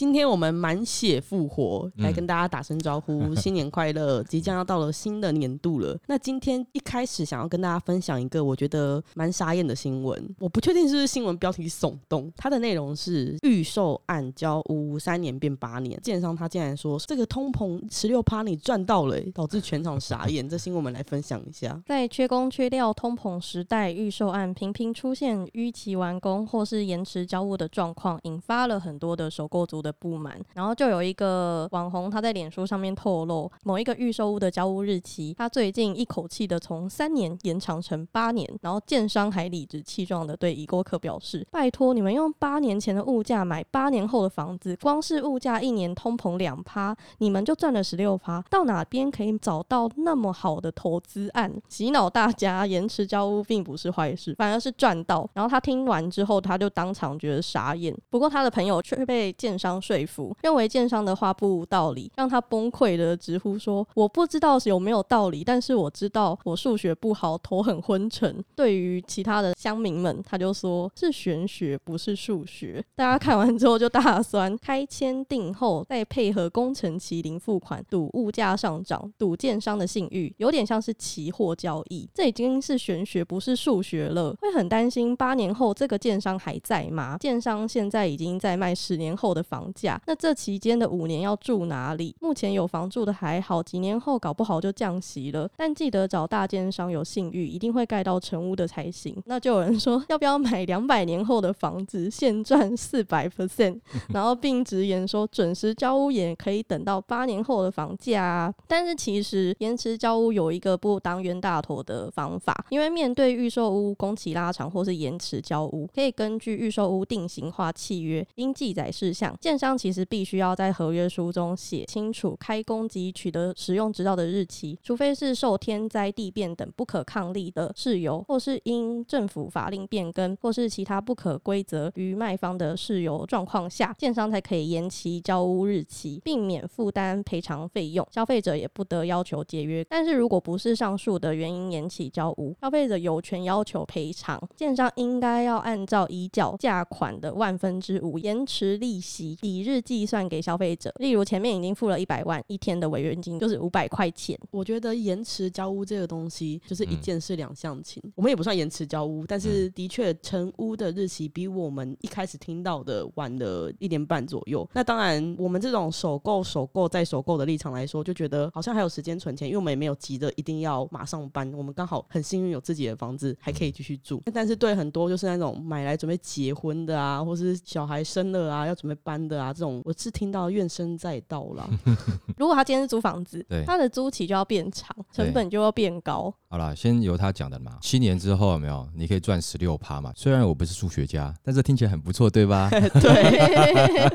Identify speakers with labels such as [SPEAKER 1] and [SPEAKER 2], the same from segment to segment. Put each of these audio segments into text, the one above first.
[SPEAKER 1] 今天我们满血复活，
[SPEAKER 2] 嗯
[SPEAKER 1] 来跟大家打声招呼，新年快乐！即将要到了新的年度了。那今天一开始想要跟大家分享一个我觉得蛮傻眼的新闻，我不确定是不是新闻标题耸动，它的内容是预售案交屋三年变八年，建商他竟然说这个通膨十六趴你赚到了、欸导致全场傻眼。这新闻我们来分享一下。
[SPEAKER 3] 在缺工缺料、通膨时代，预售案频频出现逾期完工或是延迟交屋的状况，引发了很多的首购族的不满。然后就有一个网红，他在脸书上面透露，某一个预售屋的交屋日期，他最近一口气的从三年延长成八年，然后建商还理直气壮的对已购客表示：“拜托你们用八年前的物价买八年后的房子，光是物价一年通膨两趴，你们就赚了十六趴，到哪边可以找到那么好的投资案？洗脑大家，延迟交屋并不是坏事，反而是赚到。然后他听完之后，他就当场觉得傻眼。不过他的朋友却被建商说服，认为建商的话不无道理，让他崩溃的直呼说：“我不知道有没有道理，但是我知道我数学不好，头很昏沉。”对于其他的乡民们，他就说是玄学，不是数学。大家看完之后就大酸，开签订后再配合工程麒麟付款，赌物价上涨，赌建商的信誉，有点像是期货交易。这已经是玄学，不是数学了。会很担心八年后这个建商还在吗？建商现在已经在卖十年后的房价，那这期间的五年要住哪里？目前有房住的还好，几年后搞不好就降息了。但记得找大建商有信誉，一定会盖到成屋的才行。那就有人说，要不要买两百年后的房子，现赚四百 percent？然后并直言说，准时交屋也可以等到八年后的房价啊。但是其实延迟交屋有一个不当冤大头的方法，因为面对预售屋工期拉长或是延迟交屋，可以根据预售屋定型化契约应记载事项，建商其实必须要在合约书中写清楚开工及取得使用执照的日期，除非是受天灾地变等不可抗力的事由，或是因政府法令变更，或是其他不可归责于卖方的事由状况下，建商才可以延期交屋日期，避免负担赔偿费用，消费者也不得要求解约。但是如果不是上述的原因延期交屋，消费者有权要求赔偿，建商应该要按照已缴价款的万分之五延迟利息抵日计算给消费者。例如前面已经付了一百万，一天的违约金就是五百块钱。
[SPEAKER 1] 我觉得延迟交屋这个东西就是一
[SPEAKER 2] 嗯
[SPEAKER 1] 件事两相情。我们也不算延迟交屋，但是的确成屋的日期比我们一开始听到的晚了一年半左右。那当然，我们这种首购、首购再首购的立场来说，就觉得好像还有时间存钱，因为我们也没有急着一定要马上搬。我们刚好很幸运有自己的房子，还可以继续住。但是对很多就是那种买来准备结婚的啊，或是小孩生了啊要准备搬的啊，这种我是听到怨声载道啦。
[SPEAKER 3] 如果他今天是租房子
[SPEAKER 2] 对，
[SPEAKER 3] 他的租期就要变长，成本就要变高。
[SPEAKER 2] 好了，先由他讲的嘛。七年之后有没有？你可以赚十六趴嘛？虽然我不是数学家，但是听起来很不错，对吧？
[SPEAKER 1] 对。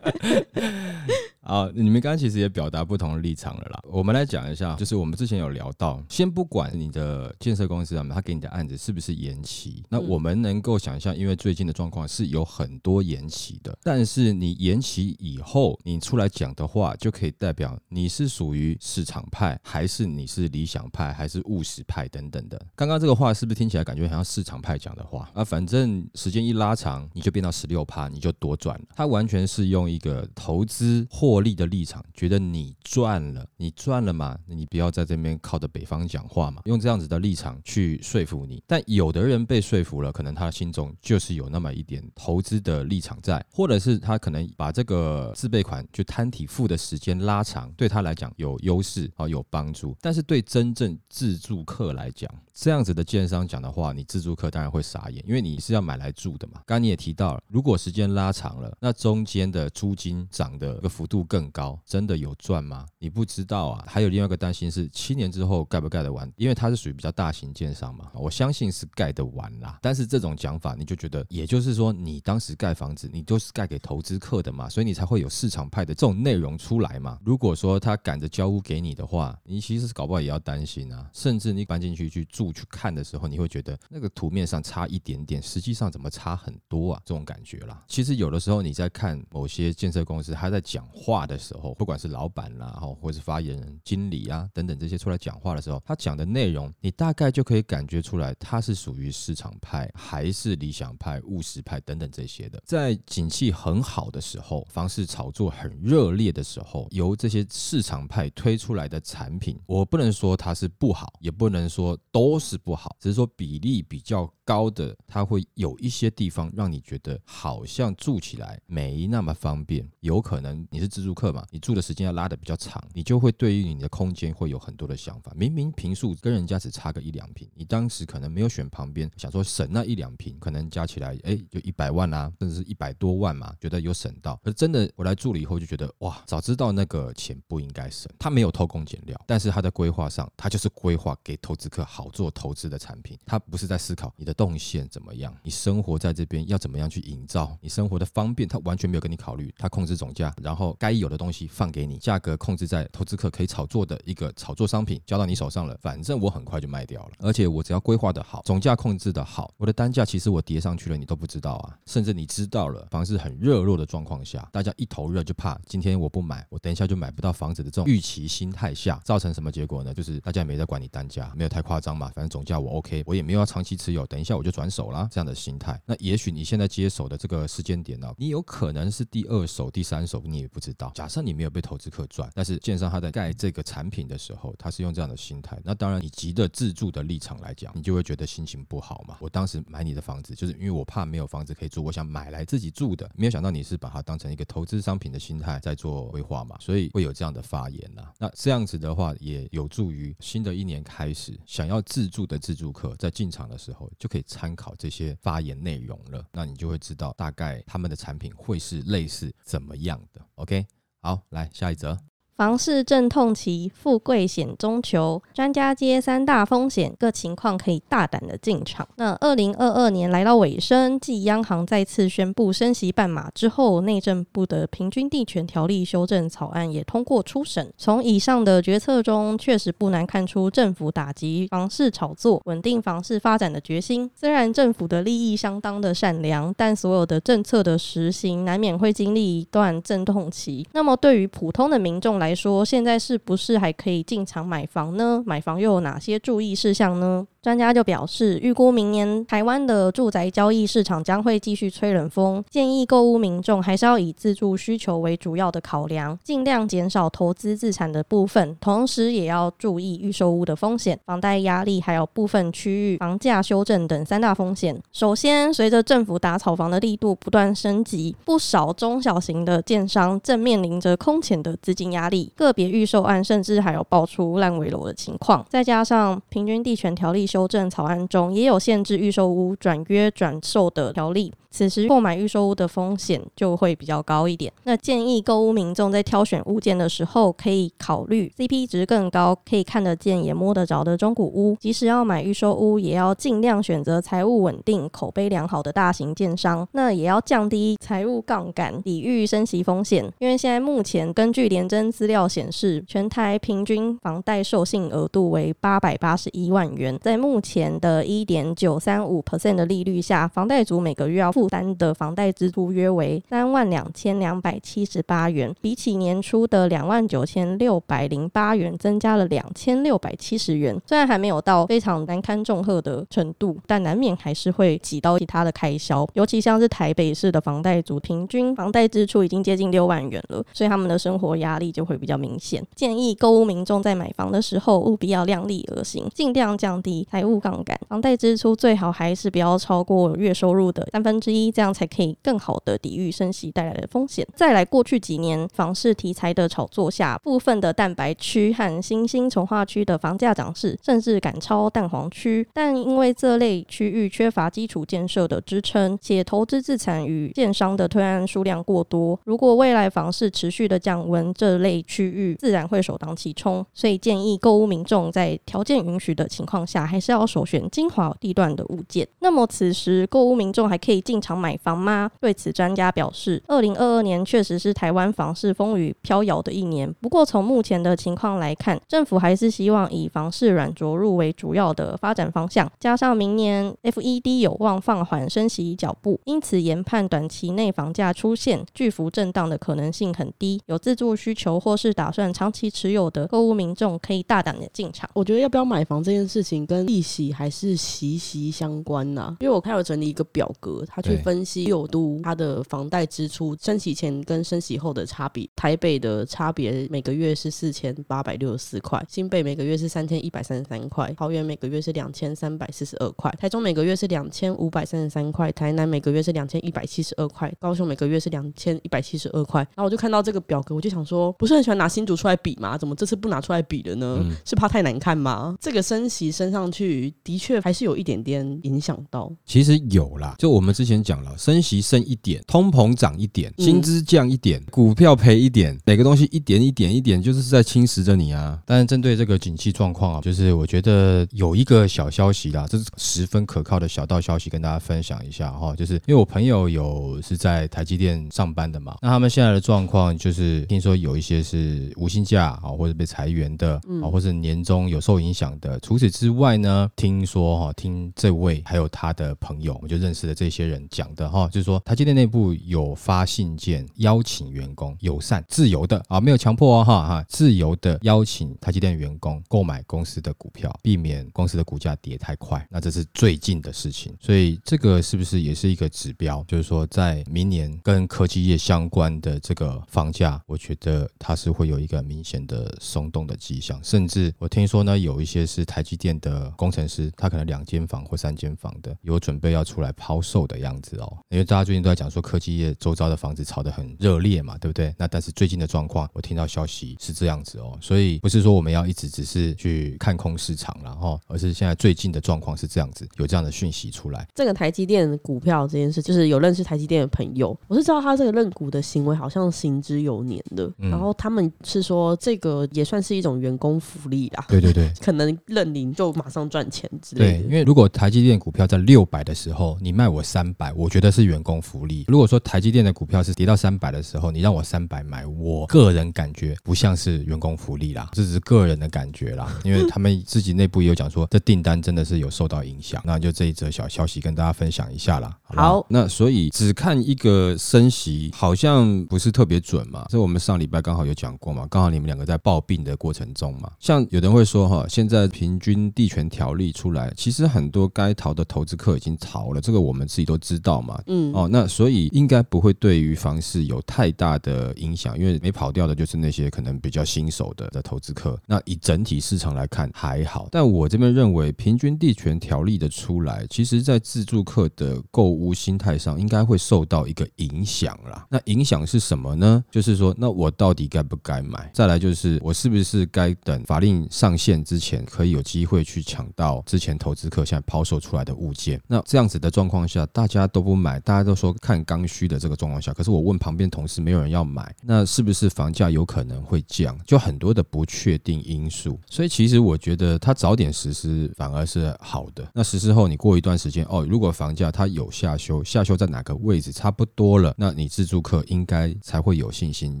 [SPEAKER 2] 啊，你们刚刚其实也表达不同的立场了啦。我们来讲一下，就是我们之前有聊到，先不管你的建设公司啊，他给你的案子是不是延期，那
[SPEAKER 1] 嗯
[SPEAKER 2] 我们能够想象，因为最近的状况是有很多延期的，但是你延期以后，你出来讲的话，就可以代表你是属于市场派，还是你是理想派，还是务实派等等的。刚刚这个话是不是听起来感觉好像市场派讲的话啊？反正时间一拉长，你就变到十六趴，你就多赚了。他完全是用一个投资获利的立场，觉得你赚了，你赚了嘛，你不要在这边靠着北方讲话嘛，用这样子的立场去说服你。但有的人被说服了，可能他心中就是有那么一点投资的立场在，或者是他可能把这个自备款就摊体付的时间拉长，对他来讲有优势啊，有帮助。但是对真正自助客来讲，这样子的建商讲的话，你自助客当然会傻眼，因为你是要买来住的嘛。刚刚你也提到了，如果时间拉长了，那中间的租金涨的一个幅度更高，真的有赚吗？你不知道啊。还有另外一个担心是，七年之后盖不盖得完？因为它是属于比较大型建商嘛，我相信是盖得完啦。但是这种讲法，你就觉得，也就是说，你当时盖房子，你都是盖给投资客的嘛，所以你才会有市场派的这种内容出来嘛。如果说他赶着交屋给你的话，你其实搞不好也要担心啊。甚至你搬进去去住去看的时候，你会觉得那个图面上差一点点，实际上怎么差很多啊？这种感觉啦。其实有的时候你在看某些建设公司他在讲话的时候，不管是老板啦，哈，或是发言人、经理啊等等这些出来讲话的时候，他讲的内容，你大概就可以感觉出来，他是属于市场派还是理想派、务实派等等这些的。在景气很好的时候，房市炒作很热烈的时候，由这些市场派推出来的产品，我不能说它是不好，也不能说都是不好，只是说比例比较高的，它会有一些地方让你觉得好像住起来没那么方便。有可能你是自住客嘛，你住的时间要拉的比较长，你就会对于你的空间会有很多的想法。明明平数跟人家只差个一两平，你当时可能没有选旁边，想说省那一两平，可能加起来哎就一百万啊，甚至是一百多万嘛，觉得有省到。可是真的我来住了以后就觉得哇，早知道那个钱不应该省。他没有偷工减料，但是他的规划上，他就是规划给投资客好做投资的产品，他不是在思考你的动线怎么样，你生活在这边要怎么样去营造你生活的方便，他完全没有跟你考虑，他控制总价，然后该有的东西放给你，价格控制在投资客可以炒作的一个炒作商品交到你手上了，反正我很快就卖掉了，而且我只要规划的好，总价控制的好，我的单价其实我叠上去了，你都不知道啊，甚至你知道了，房市很热络的状况下，大家一头热就怕今天我不买，我等一下就买不到房子的这种预期心态下，造成什么结果呢？就是大家也没在管你单价，没有太夸张嘛，反正总价我 OK，我也没有要长期持有，等一下那我就转手啦，这样的心态。那也许你现在接手的这个时间点呢，你有可能是第二手、第三手，你也不知道。假设你没有被投资客赚，但是建商他在盖这个产品的时候，他是用这样的心态，那当然你急的自住的立场来讲，你就会觉得心情不好嘛。我当时买你的房子，就是因为我怕没有房子可以住，我想买来自己住的，没有想到你是把它当成一个投资商品的心态在做规划嘛，所以会有这样的发言呐。那这样子的话，也有助于新的一年开始，想要自住的自住客在进场的时候，就可以参考这些发言内容了。那你就会知道大概他们的产品会是类似怎么样的。OK，好，来下一则。
[SPEAKER 3] 房市阵痛期，富贵险中求。专家接三大风险，各情况可以大胆的进场。那二零二二年来到尾声，继央行再次宣布升息半码之后，内政部的平均地权条例修正草案也通过初审。从以上的决策中，确实不难看出政府打击房市炒作、稳定房市发展的决心。虽然政府的利益相当的善良，但所有的政策的实行难免会经历一段阵痛期。那么对于普通的民众来，来说，现在是不是还可以进场买房呢？买房又有哪些注意事项呢？专家就表示，预估明年台湾的住宅交易市场将会继续吹冷风，建议购屋民众还是要以自住需求为主要的考量，尽量减少投资自产的部分，同时也要注意预售屋的风险、房贷压力，还有部分区域房价修正等三大风险。首先，随着政府打炒房的力度不断升级，不少中小型的建商正面临着空前的资金压力，个别预售案甚至还有爆出烂尾楼的情况，再加上平均地权条例。修正草案中也有限制预售屋转约转售的条例。此时购买预售屋的风险就会比较高一点。那建议购屋民众在挑选物件的时候，可以考虑 CP 值更高、可以看得见也摸得着的中古屋。即使要买预售屋，也要尽量选择财务稳定、口碑良好的大型建商。那也要降低财务杠杆，抵御升息风险。因为现在目前根据联征资料显示，全台平均房贷授信额度为八百八十一万元。在目前的一点九三五 percent 的利率下，房贷族每个月要付负担的房贷支出约为三万两千两百七十八元，比起年初的两万九千六百零八元，增加了两千六百七十元。虽然还没有到非常难堪重荷的程度，但难免还是会挤到其他的开销。尤其像是台北市的房贷族，平均房贷支出已经接近六万元了，所以他们的生活压力就会比较明显。建议购物民众在买房的时候，务必要量力而行，尽量降低财务杠杆，房贷支出最好还是不要超过月收入的三分之。之一，这样才可以更好的抵御升息带来的风险。再来，过去几年房市题材的炒作下，部分的蛋白区和新兴从化区的房价涨势，甚至赶超蛋黄区。但因为这类区域缺乏基础建设的支撑，且投资自产与建商的推案数量过多，如果未来房市持续的降温，这类区域自然会首当其冲。所以建议购物民众在条件允许的情况下，还是要首选精华地段的物件。那么此时购物民众还可以进场买房吗？对此，专家表示，二零二二年确实是台湾房市风雨飘摇的一年。不过从目前的情况来看，政府还是希望以房市软着陆为主要的发展方向，加上明年 FED 有望放缓升息脚步，因此研判短期内房价出现巨幅震荡的可能性很低。有自住需求或是打算长期持有的购物民众，可以大胆的进场。
[SPEAKER 1] 我觉得要不要买房这件事情跟利息还是息息相关呐、因为我看有整理一个表格，他去分析六都它的房贷支出升息前跟升息后的差别。台北的差别每个月是四千八百六十四块，新北每个月是三千一百三十三块，桃园每个月是两千三百四十二块，台中每个月是两千五百三十三块，台南每个月是两千一百七十二块，高雄每个月是两千一百七十二块。然后我就看到这个表格，我就想说，不是很喜欢拿新竹出来比吗？怎么这次不拿出来比了呢？
[SPEAKER 2] 嗯
[SPEAKER 1] 是怕太难看吗？这个升息升上去，的确还是有一点点影响到。
[SPEAKER 2] 其实有啦，就我们之前讲了，升息升一点，通膨涨一点，
[SPEAKER 1] 嗯
[SPEAKER 2] 薪资降一点，股票赔一点，每个东西一点一点一点，就是在侵蚀着你啊。但是针对这个景气状况啊，就是我觉得有一个小消息啦，这是十分可靠的小道消息，跟大家分享一下哈。就是因为我朋友有是在台积电上班的嘛，那他们现在的状况就是听说有一些是无薪假啊，或者被裁员的啊，或者年终有受影响的。除此之外呢，听说哈，听这位还有他的朋友，我就认识的这些人讲的哈，就是说台积电内部有发信件邀请员工友善、自由的啊，没有强迫哦哈哈，自由的邀请台积电员工购买公司的股票，避免公司的股价跌太快。那这是最近的事情，所以这个是不是也是一个指标？就是说，在明年跟科技业相关的这个房价，我觉得它是会有一个明显的松动的迹象，甚至我听说呢，有一些是台积电的工程师，他可能两间房或三间房的，有准备要出来抛售的样子哦。因为大家最近都在讲说科技业周遭的房子炒得很热烈嘛，对不对？那但是最近的状况，我听到消息是这样子哦，所以不是说我们要一直只是去看空市场然后，而是现在最近的状况是这样子，有这样的讯息出来。
[SPEAKER 1] 这个台积电股票这件事，就是有认识台积电的朋友，我是知道他这个认股的行为好像行之有年的，
[SPEAKER 2] 嗯
[SPEAKER 1] 然后他们是说这个也算是一种员工福利啦，
[SPEAKER 2] 对对对。
[SPEAKER 1] 可能认领就马上赚钱之类
[SPEAKER 2] 对，因为如果台积电股票在六百的时候，你卖我三百，我觉得是员工福利。如果说台积电的股票是跌到三百的时候，你让我三百买，我个人感觉不像是员工福利啦，这只是个人的感觉啦。因为他们自己内部也有讲说，这订单真的是有受到影响。那就这一则小消息跟大家分享一下啦。不
[SPEAKER 1] 好
[SPEAKER 2] 那所以只看一个升息，好像不是特别准嘛。这我们上礼拜刚好有讲过嘛，刚好你们两个在抱病的过程中嘛。像有人会说哈，现在平均地权条例出来，其实很多该逃的投资客已经逃了，这个我们自己都知道嘛。
[SPEAKER 1] 嗯，
[SPEAKER 2] 哦，那所以应该不会对于房市有太大的影响，因为没跑掉的就是那些可能比较新手的的投资客。那以整体市场来看还好，但我这边认为平均地权条例的出来，其实在自住客的购物心态上应该会受到一个影响啦。那影响是什么呢？就是说，那我到底该不该买？再来就是我是不是该等法令上线之前，可以有机会去抢到之前投资客现在抛售出来的物件？那这样子的状况下，大大家都不买，大家都说看刚需的这个状况下，可是我问旁边同事，没有人要买，那是不是房价有可能会降？就很多的不确定因素。所以其实我觉得它早点实施反而是好的。那实施后，你过一段时间哦，如果房价它有下修，下修在哪个位置差不多了，那你自住客应该才会有信心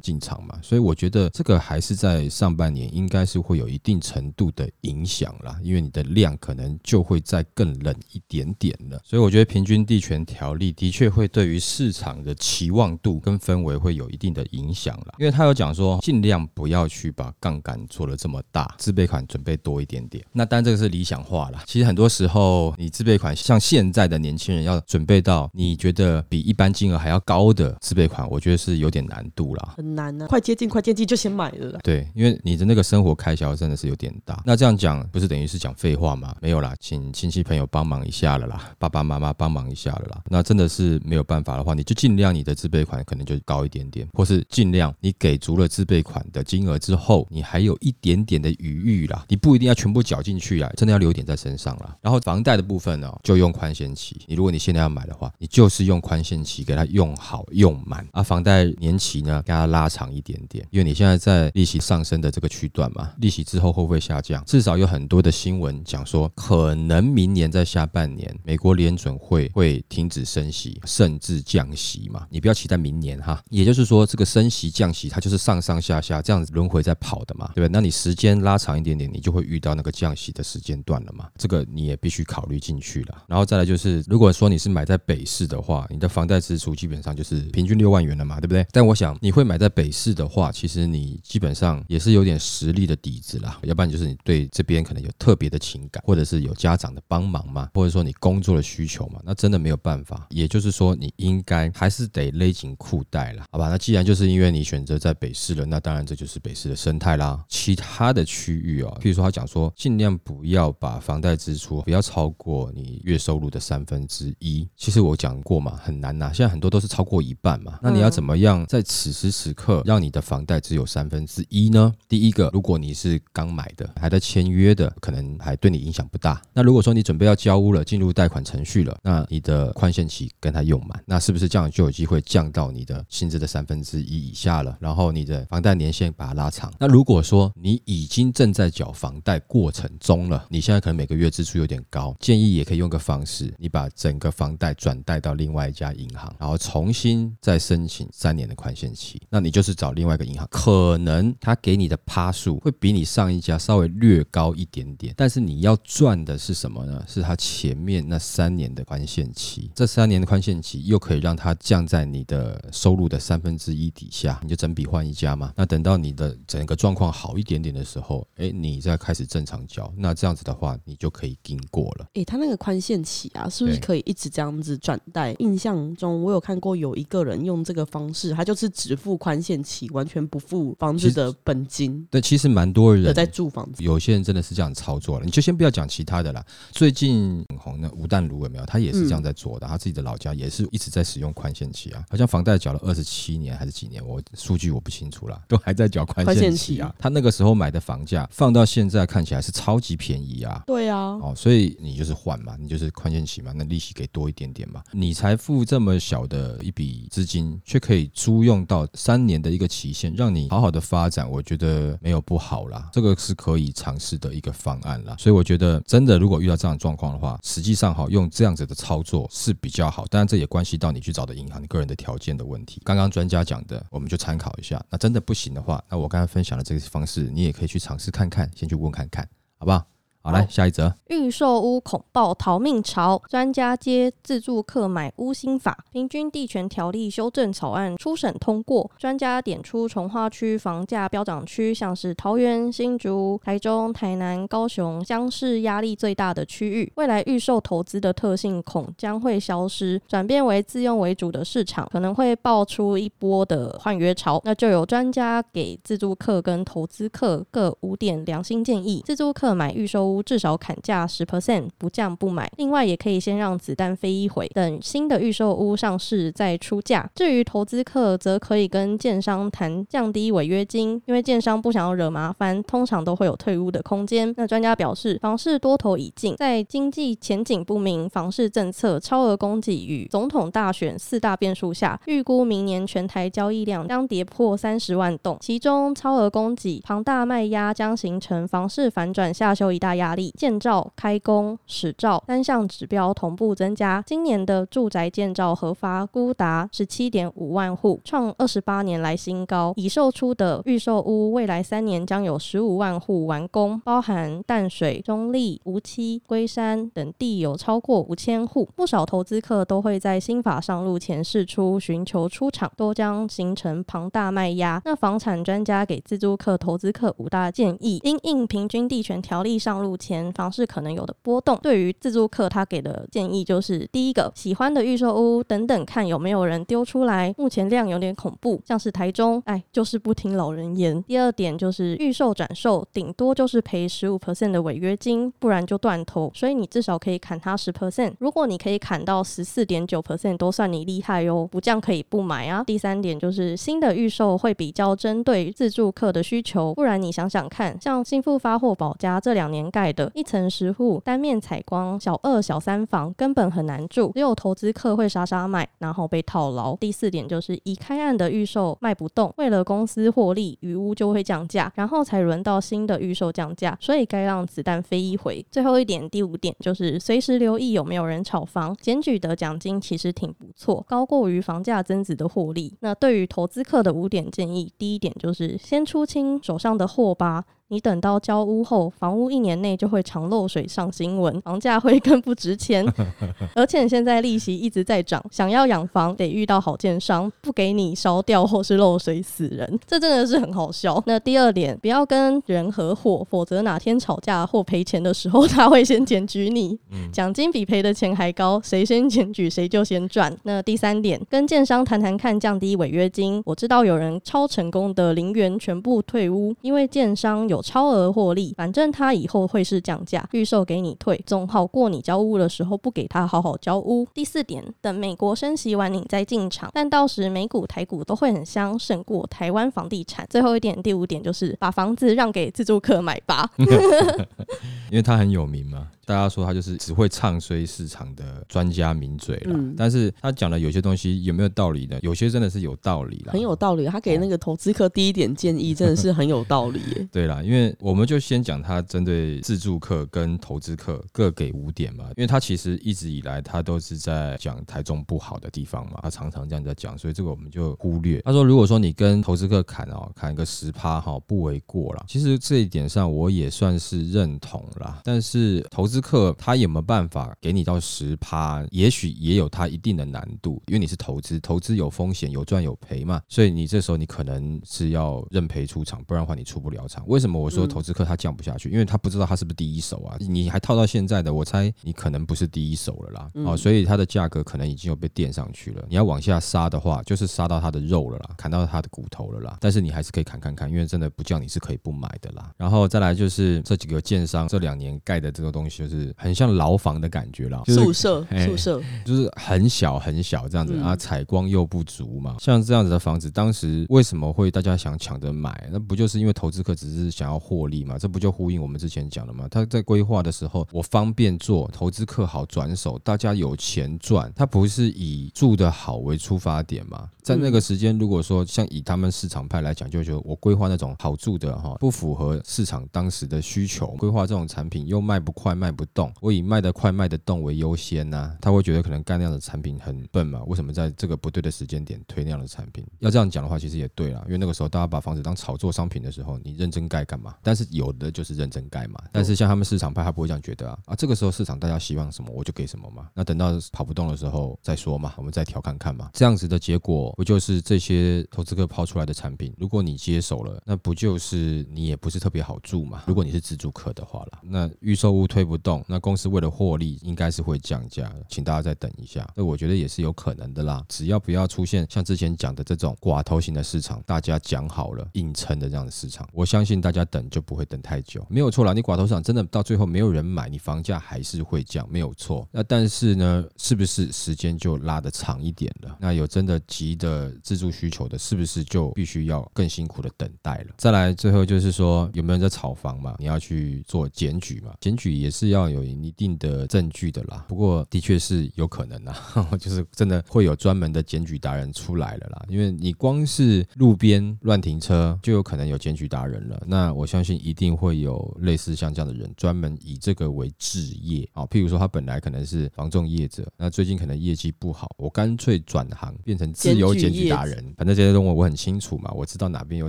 [SPEAKER 2] 进场嘛。所以我觉得这个还是在上半年应该是会有一定程度的影响啦，因为你的量可能就会再更冷一点点了。所以我觉得平均地权条例的确会对于市场的期望度跟氛围会有一定的影响了，因为他有讲说尽量不要去把杠杆做的这么大，自备款准备多一点点。那当然这个是理想化了，其实很多时候你自备款像现在的年轻人要准备到你觉得比一般金额还要高的自备款，我觉得是有点难度啦。
[SPEAKER 1] 很难啊，快接近快接近就先买了啦。
[SPEAKER 2] 对，因为你的那个生活开销真的是有点大。那这样讲不是等于是讲废话吗？没有啦，请亲戚朋友帮忙一下了啦，爸爸妈妈帮忙一下了啦。那真的是没有办法的话，你就尽量你的自备款可能就高一点点，或是尽量你给足了自备款的金额之后，你还有一点点的余裕啦，你不一定要全部缴进去啊，真的要留点在身上啦。然后房贷的部分呢，就用宽限期。你如果你现在要买的话，你就是用宽限期给它用好用满啊。房贷年期呢，给它拉长一点点，因为你现在在利息上升的这个区段嘛，利息之后会不会下降？至少有很多的新闻讲说，可能明年在下半年，美国联准会会停止升息，甚至降息嘛。你不要期待明年哈，也就是说，这个升息降息它就是上上下下这样子轮回在跑的嘛，对不对？那你时间拉长一点点，你就会遇到那个降息的时间段了嘛。这个你也必须考虑进去了。然后再来就是，如果说你是买在北市的话，你的房贷支出基本上就是平均六万元了嘛，对不对？但我想你会买在北市的话，其实你基本上也是有点实力的底子啦，要不然就是你对这边可能有特别的情感，或者是有家长的帮忙嘛，或者说你工作的需求嘛，那真的没有办法。也就是说，你应该还是得勒紧裤带了，好吧？那既然就是因为你选择在北市了，那当然这就是北市的生态啦。其他的区域哦，譬如说他讲说，尽量不要把房贷支出不要超过你月收入的三分之一。其实我讲过嘛，很难呐，现在很多都是超过一半嘛。那你要怎么样在此时此刻让你的房贷只有三分之一呢？第一个，如果你是刚买的，还在签约的，可能还对你影响不大。那如果说你准备要交屋了，进入贷款程序了，那你的款宽限期跟他用满，那是不是这样就有机会降到你的薪资的三分之一以下了？然后你的房贷年限把它拉长。那如果说你已经正在缴房贷过程中了，你现在可能每个月支出有点高，建议也可以用个方式，你把整个房贷转贷到另外一家银行，然后重新再申请三年的宽限期。那你就是找另外一个银行，可能他给你的趴数会比你上一家稍微略高一点点，但是你要赚的是什么呢？是他前面那三年的宽限期，这三年的宽限期又可以让它降在你的收入的三分之一底下，你就整笔换一家嘛。那等到你的整个状况好一点点的时候，哎，你再开始正常交，那这样子的话，你就可以经过了。
[SPEAKER 1] 哎，他那个宽限期啊，是不是可以一直这样子转贷？印象中我有看过有一个人用这个方式，他就是只付宽限期，完全不付房子的本金。
[SPEAKER 2] 对，其实蛮多人
[SPEAKER 1] 在住房子，
[SPEAKER 2] 有些人真的是这样操作了。你就先不要讲其他的啦，最近很红的吴淡如有没有？他也是这样在做的，他自己的老家也是一直在使用宽限期啊，好像房贷缴了二十七年还是几年，我数据我不清楚了，都还在缴宽限期啊。他那个时候买的房价放到现在看起来是超级便宜啊。
[SPEAKER 1] 对啊，
[SPEAKER 2] 哦，所以你就是换嘛，你就是宽限期嘛，那利息给多一点点嘛。你才付这么小的一笔资金，却可以租用到三年的一个期限，让你好好的发展，我觉得没有不好啦，这个是可以尝试的一个方案啦。所以我觉得真的，如果遇到这样的状况的话，实际上哈，用这样子的操作是比较好。当然，这也关系到你去找的银行，你个人的条件的问题。刚刚专家讲的，我们就参考一下。那真的不行的话，那我刚才分享的这个方式，你也可以去尝试看看，先去问看看，好不好？好，来下一则。
[SPEAKER 3] 预售屋恐爆逃命潮，专家接自助客买屋新法，平均地权条例修正草案初审通过。专家点出，从化区房价飙涨区，像是桃园、新竹、台中、台南、高雄，将是压力最大的区域。未来预售投资的特性恐将会消失，转变为自用为主的市场，可能会爆出一波的换约潮。那就有专家给自助客跟投资客各五点良心建议：自助客买预售屋。至少砍价十 percent，不降不买。另外，也可以先让子弹飞一回，等新的预售屋上市再出价。至于投资客，则可以跟建商谈降低违约金，因为建商不想要惹麻烦，通常都会有退屋的空间。那专家表示，房市多头已尽，在经济前景不明、房市政策超额供给与总统大选四大变数下，预估明年全台交易量将跌破三十万栋，其中超额供给、庞大卖压将形成房市反转下修一大压。力建造、开工、始造三项指标同步增加。今年的住宅建造核发估达十七点五万户，创二十八年来新高。已售出的预售屋，未来三年将有十五万户完工，包含淡水、中立、无期、龟山等地有超过五千户。不少投资客都会在新法上路前试出，寻求出场，都将形成庞大卖压。那房产专家给自住客、投资客五大建议：因应平均地权条例上路。前房市可能有的波动。对于自住客，他给的建议就是：第一个，喜欢的预售屋等等看有没有人丢出来，目前量有点恐怖，像是台中，哎，就是不听老人言。第二点就是预售转售，顶多就是赔十五 percent 的违约金，不然就断头，所以你至少可以砍他十 percent。如果你可以砍到十四点九 percent，都算你厉害哟，不降可以不买啊。第三点就是新的预售会比较针对自住客的需求，不然你想想看，像新富发货保家这两年盖的一层十户单面采光小二小三房，根本很难住，只有投资客会傻傻卖，然后被套牢。第四点就是已开案的预售卖不动，为了公司获利，余屋就会降价，然后才轮到新的预售降价，所以该让子弹飞一回。最后一点，第五点就是随时留意有没有人炒房，检举的奖金其实挺不错，高过于房价增值的获利。那对于投资客的五点建议，第一点就是先出清手上的货吧。你等到交屋后，房屋一年内就会常漏水上新闻，房价会更不值钱。而且现在利息一直在涨，想要养房得遇到好建商，不给你烧掉或是漏水死人，这真的是很好笑。那第二点，不要跟人合伙，否则哪天吵架或赔钱的时候，他会先检举你，奖金比赔的钱还高，谁先检举谁就先赚。那第三点，跟建商谈谈看降低违约金。我知道有人超成功的零元全部退屋，因为建商有。超额获利，反正他以后会是降价预售给你退，总好过你交屋的时候不给他好好交屋。第四点，等美国升息完你再进场，但到时美股台股都会很香，胜过台湾房地产。最后一点，第五点就是把房子让给自住客买吧，
[SPEAKER 2] 因为他很有名嘛。大家说他就是只会唱衰市场的专家名嘴了，但是他讲的有些东西有没有道理呢？有些真的是有道理
[SPEAKER 1] 很有道理。他给那个投资客第一点建议真的是很有道理。
[SPEAKER 2] 对啦，因为我们就先讲他针对自助客跟投资客各给五点嘛，因为他其实一直以来他都是在讲台中不好的地方嘛，他常常这样在讲，所以这个我们就忽略。他说如果说你跟投资客砍哦，砍个十趴哈，不为过啦。其实这一点上我也算是认同啦，但是投资。客他有没有办法给你到十趴？也许也有他一定的难度，因为你是投资，投资有风险，有赚有赔嘛，所以你这时候你可能是要认赔出场，不然的话你出不了场。为什么我说投资客他降不下去？因为他不知道他是不是第一手啊，你还套到现在的，我猜你可能不是第一手了啦。哦，所以它的价格可能已经有被垫上去了。你要往下杀的话，就是杀到它的肉了啦，砍到它的骨头了啦。但是你还是可以砍砍砍，因为真的不降你是可以不买的啦。然后再来就是这几个建商这两年盖的这个东西。是很像牢房的感觉了，
[SPEAKER 1] 宿舍宿舍
[SPEAKER 2] 就是很小很小这样子啊，采光又不足嘛。像这样子的房子，当时为什么会大家想抢着买？那不就是因为投资客只是想要获利嘛？这不就呼应我们之前讲的嘛？他在规划的时候，我方便做，投资客好转手，大家有钱赚。他不是以住的好为出发点嘛？在那个时间，如果说像以他们市场派来讲，就觉得我规划那种好住的哈，不符合市场当时的需求，规划这种产品又卖不快卖。不动，我以卖得快、卖得动为优先呐。他会觉得可能干那样的产品很笨嘛？为什么在这个不对的时间点推那样的产品？要这样讲的话，其实也对啦，因为那个时候大家把房子当炒作商品的时候，你认真盖干嘛？但是有的就是认真盖嘛。但是像他们市场派，他不会这样觉得啊啊！这个时候市场大家希望什么，我就给什么嘛。那等到跑不动的时候再说嘛，我们再调看看嘛。这样子的结果，不就是这些投资客抛出来的产品？如果你接手了，那不就是你也不是特别好住嘛？如果你是自住客的话了，那预售屋推不动。那公司为了获利，应该是会降价的，请大家再等一下。那我觉得也是有可能的啦。只要不要出现像之前讲的这种寡头型的市场，大家讲好了硬撑的这样的市场，我相信大家等就不会等太久，没有错啦。你寡头市场真的到最后没有人买，你房价还是会降，没有错。那但是呢，是不是时间就拉得长一点了？那有真的急的自住需求的，是不是就必须要更辛苦的等待了？再来，最后就是说有没有人在炒房嘛？你要去做检举嘛？检举也是要。要有一定的证据的啦，不过的确是有可能啊，就是真的会有专门的检举达人出来了啦。因为你光是路边乱停车，就有可能有检举达人了。那我相信一定会有类似像这样的人，专门以这个为置业啊。譬如说他本来可能是房仲业者，那最近可能业绩不好，我干脆转行变成自由检举达人。反正这些东西我很清楚嘛，我知道哪边有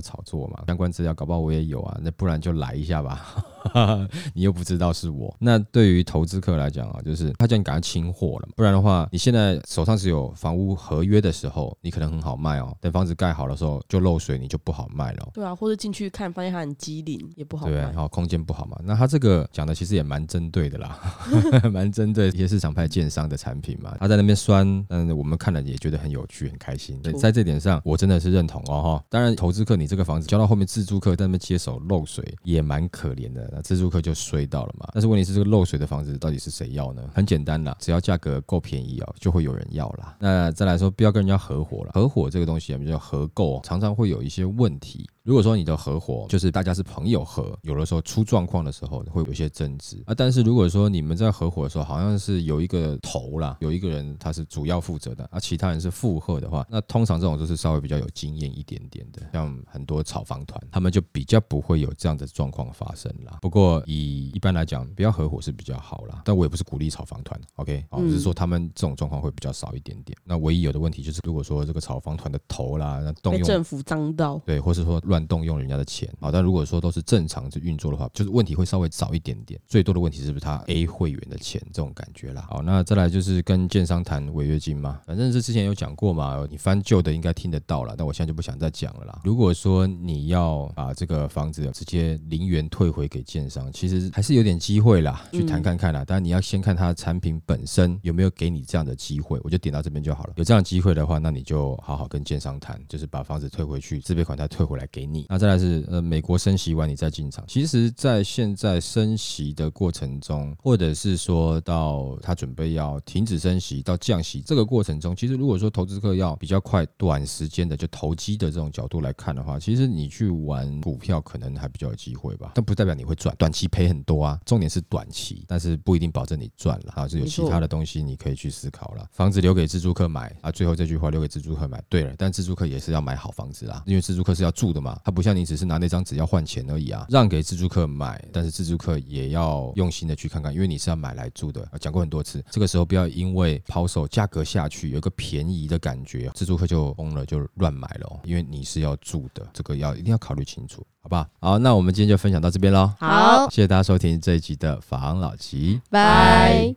[SPEAKER 2] 炒作嘛，相关资料搞不好我也有啊。那不然就来一下吧，你又不知道是我那。那对于投资客来讲啊，就是他叫你赶快清货了，不然的话，你现在手上只有房屋合约的时候，你可能很好卖哦。等房子盖好的时候就漏水，你就不好卖了。
[SPEAKER 1] 对啊，或者进去看发现它很机灵，也不好
[SPEAKER 2] 对，
[SPEAKER 1] 卖
[SPEAKER 2] 然。后空间不好嘛。那他这个讲的其实也蛮针对的啦，蛮针对一些市场派建商的产品嘛。他在那边酸，嗯，我们看了也觉得很有趣、很开心。对在这点上，我真的是认同哦哈。当然，投资客你这个房子交到后面，自住客在那边接手漏水，也蛮可怜的。那自住客就衰到了嘛。但是问题是，这个漏水的房子到底是谁要呢？很简单啦，只要价格够便宜哦，就会有人要啦。那再来说，不要跟人家合伙了。合伙这个东西啊，比较合购，常常会有一些问题。如果说你的合伙就是大家是朋友合，有的时候出状况的时候会有一些争执啊。但是如果说你们在合伙的时候，好像是有一个头啦，有一个人他是主要负责的，啊、其他人是附和的话，那通常这种都是稍微比较有经验一点点的，像很多炒房团，他们就比较不会有这样的状况发生啦。不过以一般来讲，不要合伙是比较好啦。但我也不是鼓励炒房团，OK，哦，只是说他们这种状况会比较少一点点。那唯一有的问题就是，如果说这个炒房团的头啦，那动用
[SPEAKER 1] 政府脏到，
[SPEAKER 2] 对，或是说乱动用人家的钱啊。但如果说都是正常这运作的话，就是问题会稍微少一点点。最多的问题是不是他 A 会员的钱这种感觉啦？好，那再来就是跟建商谈违约金嘛，反正是之前有讲过嘛，你翻旧的应该听得到了，但我现在就不想再讲了啦。如果说你要把这个房子直接零元退回给建商，其实还是有点机会啦，去谈看看啦。但你要先看它的产品本身有没有给你这样的机会，我就点到这边就好了。有这样机会的话，那你就好好跟建商谈，就是把房子退回去，自备款再退回来给你。那再来是呃，美国升息完你再进场。其实，在现在升息的过程中，或者是说到他准备要停止升息到降息这个过程中，其实如果说投资客要比较快、短时间的就投机的这种角度来看的话，其实你去玩股票可能还比较有机会吧。但不代表你会赚，短期赔很多啊。重点是短期，但是不一定保证你赚了啊。是有其他的东西你可以去思考了。房子留给自住客买啊，最后这句话留给自住客买。对了，但自住客也是要买好房子啊，因为自住客是要住的嘛，他不像你只是拿那张纸要换钱而已啊。让给自助客买，但是自助客也要用心的去看看，因为你是要买来住的。讲过很多次，这个时候不要因为抛售价格下去有一个便宜的感觉，自助客就疯了，就乱买了哦。因为你是要住的，这个要一定要考虑清楚，好不好？好，那我们今天就分享到这边喽。
[SPEAKER 3] 好，
[SPEAKER 2] 谢谢大家收听这一集的法郎老吉。
[SPEAKER 3] 拜。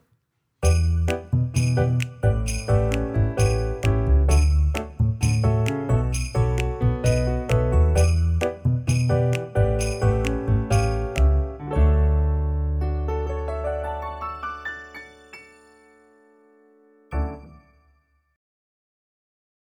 [SPEAKER 2] 拜